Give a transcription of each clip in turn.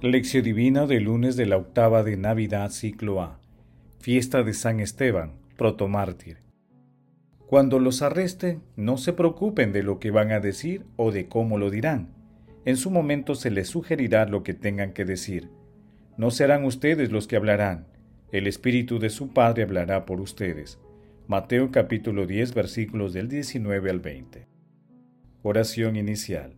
Lección Divina del lunes de la octava de Navidad, ciclo A. Fiesta de San Esteban, protomártir. Cuando los arresten, no se preocupen de lo que van a decir o de cómo lo dirán. En su momento se les sugerirá lo que tengan que decir. No serán ustedes los que hablarán, el Espíritu de su Padre hablará por ustedes. Mateo capítulo 10 versículos del 19 al 20. Oración inicial.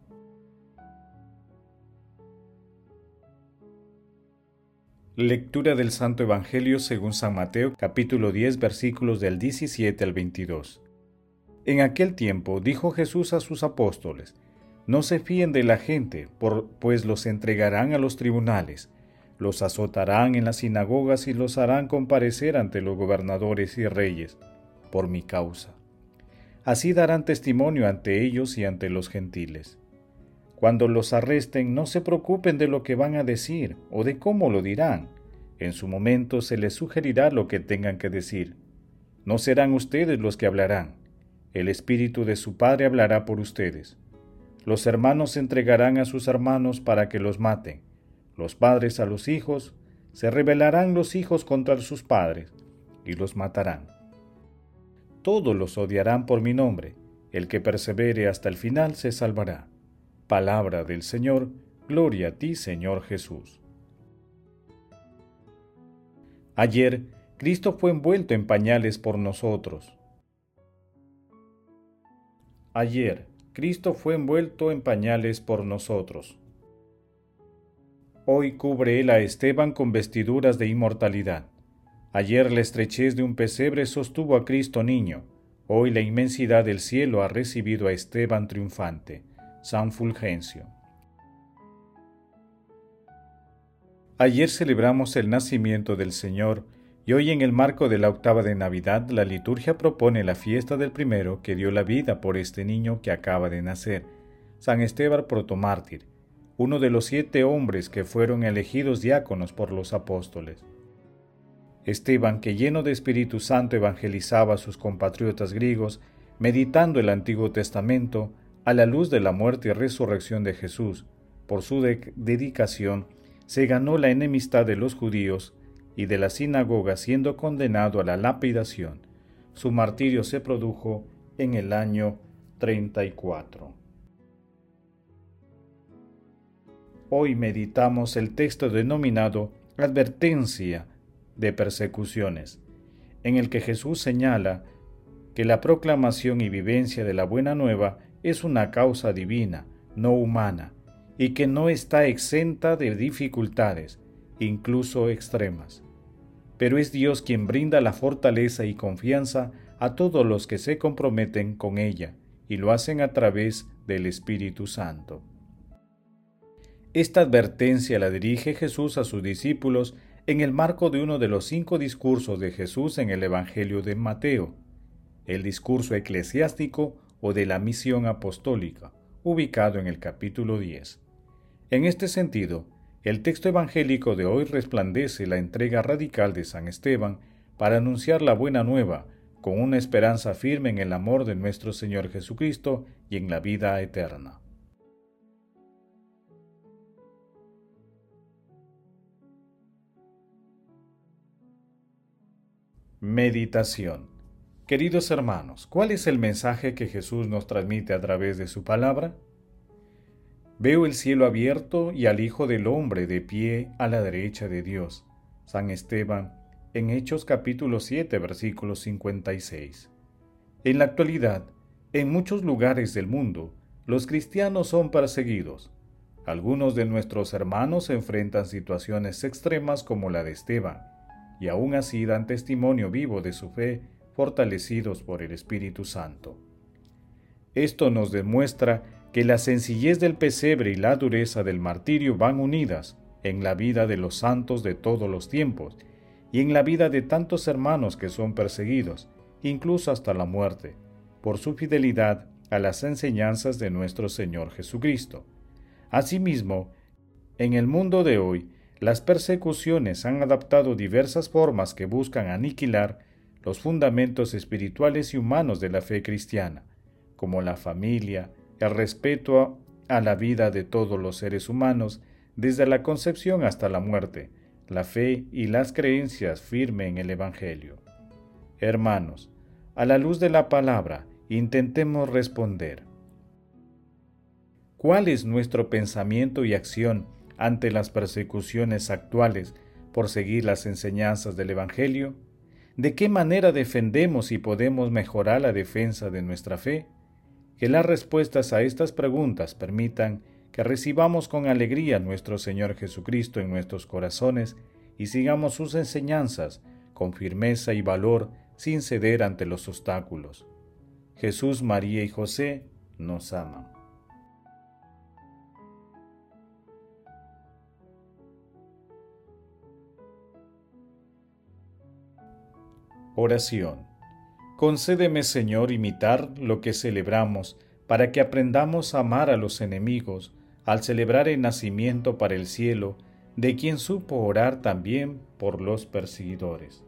Lectura del Santo Evangelio según San Mateo capítulo 10 versículos del 17 al 22. En aquel tiempo dijo Jesús a sus apóstoles, No se fíen de la gente, pues los entregarán a los tribunales, los azotarán en las sinagogas y los harán comparecer ante los gobernadores y reyes, por mi causa. Así darán testimonio ante ellos y ante los gentiles. Cuando los arresten, no se preocupen de lo que van a decir o de cómo lo dirán. En su momento se les sugerirá lo que tengan que decir. No serán ustedes los que hablarán. El Espíritu de su Padre hablará por ustedes. Los hermanos entregarán a sus hermanos para que los maten. Los padres a los hijos. Se rebelarán los hijos contra sus padres y los matarán. Todos los odiarán por mi nombre. El que persevere hasta el final se salvará. Palabra del Señor, gloria a ti Señor Jesús. Ayer, Cristo fue envuelto en pañales por nosotros. Ayer, Cristo fue envuelto en pañales por nosotros. Hoy cubre él a Esteban con vestiduras de inmortalidad. Ayer la estrechez de un pesebre sostuvo a Cristo niño. Hoy la inmensidad del cielo ha recibido a Esteban triunfante. San Fulgencio. Ayer celebramos el nacimiento del Señor y hoy en el marco de la octava de Navidad la liturgia propone la fiesta del primero que dio la vida por este niño que acaba de nacer, San Esteban protomártir, uno de los siete hombres que fueron elegidos diáconos por los apóstoles. Esteban, que lleno de Espíritu Santo evangelizaba a sus compatriotas griegos, meditando el Antiguo Testamento, a la luz de la muerte y resurrección de Jesús, por su dedicación, se ganó la enemistad de los judíos y de la sinagoga siendo condenado a la lapidación. Su martirio se produjo en el año 34. Hoy meditamos el texto denominado Advertencia de persecuciones, en el que Jesús señala que la proclamación y vivencia de la buena nueva es una causa divina, no humana, y que no está exenta de dificultades, incluso extremas. Pero es Dios quien brinda la fortaleza y confianza a todos los que se comprometen con ella, y lo hacen a través del Espíritu Santo. Esta advertencia la dirige Jesús a sus discípulos en el marco de uno de los cinco discursos de Jesús en el Evangelio de Mateo, el discurso eclesiástico o de la misión apostólica, ubicado en el capítulo 10. En este sentido, el texto evangélico de hoy resplandece la entrega radical de San Esteban para anunciar la buena nueva, con una esperanza firme en el amor de nuestro Señor Jesucristo y en la vida eterna. Meditación Queridos hermanos, ¿cuál es el mensaje que Jesús nos transmite a través de su palabra? Veo el cielo abierto y al Hijo del Hombre de pie a la derecha de Dios. San Esteban, en Hechos capítulo 7, versículo 56. En la actualidad, en muchos lugares del mundo, los cristianos son perseguidos. Algunos de nuestros hermanos enfrentan situaciones extremas como la de Esteban, y aún así dan testimonio vivo de su fe fortalecidos por el Espíritu Santo. Esto nos demuestra que la sencillez del pesebre y la dureza del martirio van unidas en la vida de los santos de todos los tiempos y en la vida de tantos hermanos que son perseguidos, incluso hasta la muerte, por su fidelidad a las enseñanzas de nuestro Señor Jesucristo. Asimismo, en el mundo de hoy, las persecuciones han adaptado diversas formas que buscan aniquilar los fundamentos espirituales y humanos de la fe cristiana, como la familia, el respeto a la vida de todos los seres humanos, desde la concepción hasta la muerte, la fe y las creencias firmes en el Evangelio. Hermanos, a la luz de la palabra, intentemos responder. ¿Cuál es nuestro pensamiento y acción ante las persecuciones actuales por seguir las enseñanzas del Evangelio? ¿De qué manera defendemos y podemos mejorar la defensa de nuestra fe? Que las respuestas a estas preguntas permitan que recibamos con alegría a nuestro Señor Jesucristo en nuestros corazones y sigamos sus enseñanzas con firmeza y valor sin ceder ante los obstáculos. Jesús, María y José nos aman. Oración. Concédeme, Señor, imitar lo que celebramos, para que aprendamos a amar a los enemigos, al celebrar el nacimiento para el cielo, de quien supo orar también por los perseguidores.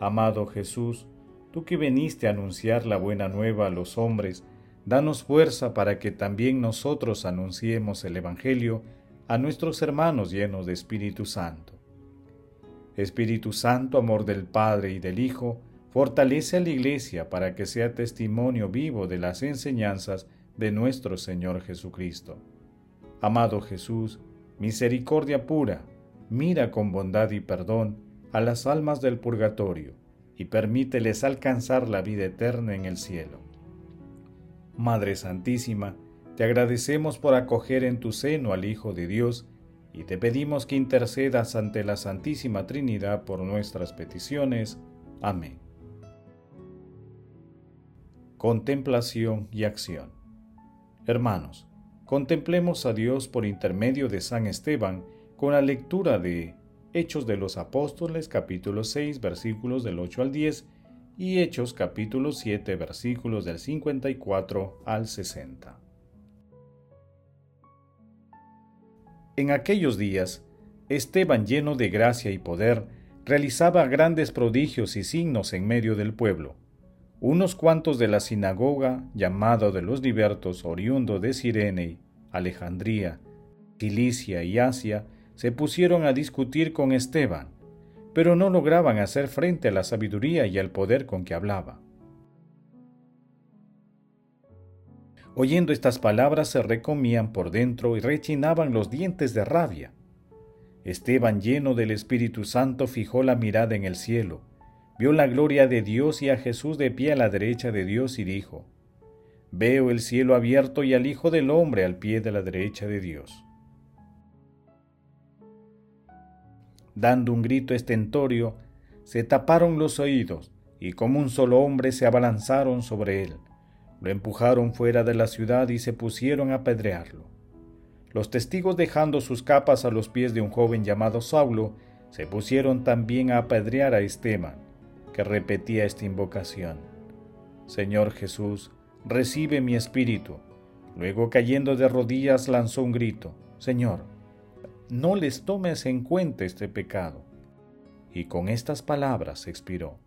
Amado Jesús, tú que viniste a anunciar la buena nueva a los hombres, danos fuerza para que también nosotros anunciemos el Evangelio a nuestros hermanos llenos de Espíritu Santo. Espíritu Santo, amor del Padre y del Hijo, Fortalece a la Iglesia para que sea testimonio vivo de las enseñanzas de nuestro Señor Jesucristo. Amado Jesús, misericordia pura, mira con bondad y perdón a las almas del purgatorio y permíteles alcanzar la vida eterna en el cielo. Madre Santísima, te agradecemos por acoger en tu seno al Hijo de Dios y te pedimos que intercedas ante la Santísima Trinidad por nuestras peticiones. Amén contemplación y acción. Hermanos, contemplemos a Dios por intermedio de San Esteban con la lectura de Hechos de los Apóstoles capítulo 6 versículos del 8 al 10 y Hechos capítulo 7 versículos del 54 al 60. En aquellos días, Esteban lleno de gracia y poder, realizaba grandes prodigios y signos en medio del pueblo unos cuantos de la sinagoga, llamado de los libertos, oriundo de Sirene, Alejandría, Cilicia y Asia, se pusieron a discutir con Esteban, pero no lograban hacer frente a la sabiduría y al poder con que hablaba. Oyendo estas palabras se recomían por dentro y rechinaban los dientes de rabia. Esteban, lleno del Espíritu Santo, fijó la mirada en el cielo, vio la gloria de Dios y a Jesús de pie a la derecha de Dios y dijo, Veo el cielo abierto y al Hijo del Hombre al pie de la derecha de Dios. Dando un grito estentorio, se taparon los oídos y como un solo hombre se abalanzaron sobre él. Lo empujaron fuera de la ciudad y se pusieron a apedrearlo. Los testigos dejando sus capas a los pies de un joven llamado Saulo, se pusieron también a apedrear a Esteban que repetía esta invocación. Señor Jesús, recibe mi espíritu. Luego cayendo de rodillas lanzó un grito, Señor, no les tomes en cuenta este pecado. Y con estas palabras expiró.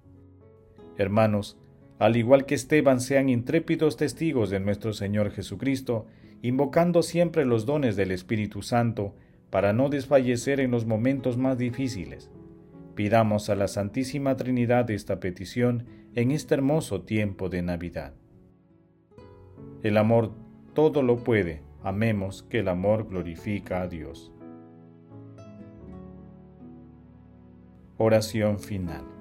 Hermanos, al igual que Esteban, sean intrépidos testigos de nuestro Señor Jesucristo, invocando siempre los dones del Espíritu Santo para no desfallecer en los momentos más difíciles Pidamos a la Santísima Trinidad esta petición en este hermoso tiempo de Navidad. El amor todo lo puede, amemos que el amor glorifica a Dios. Oración final.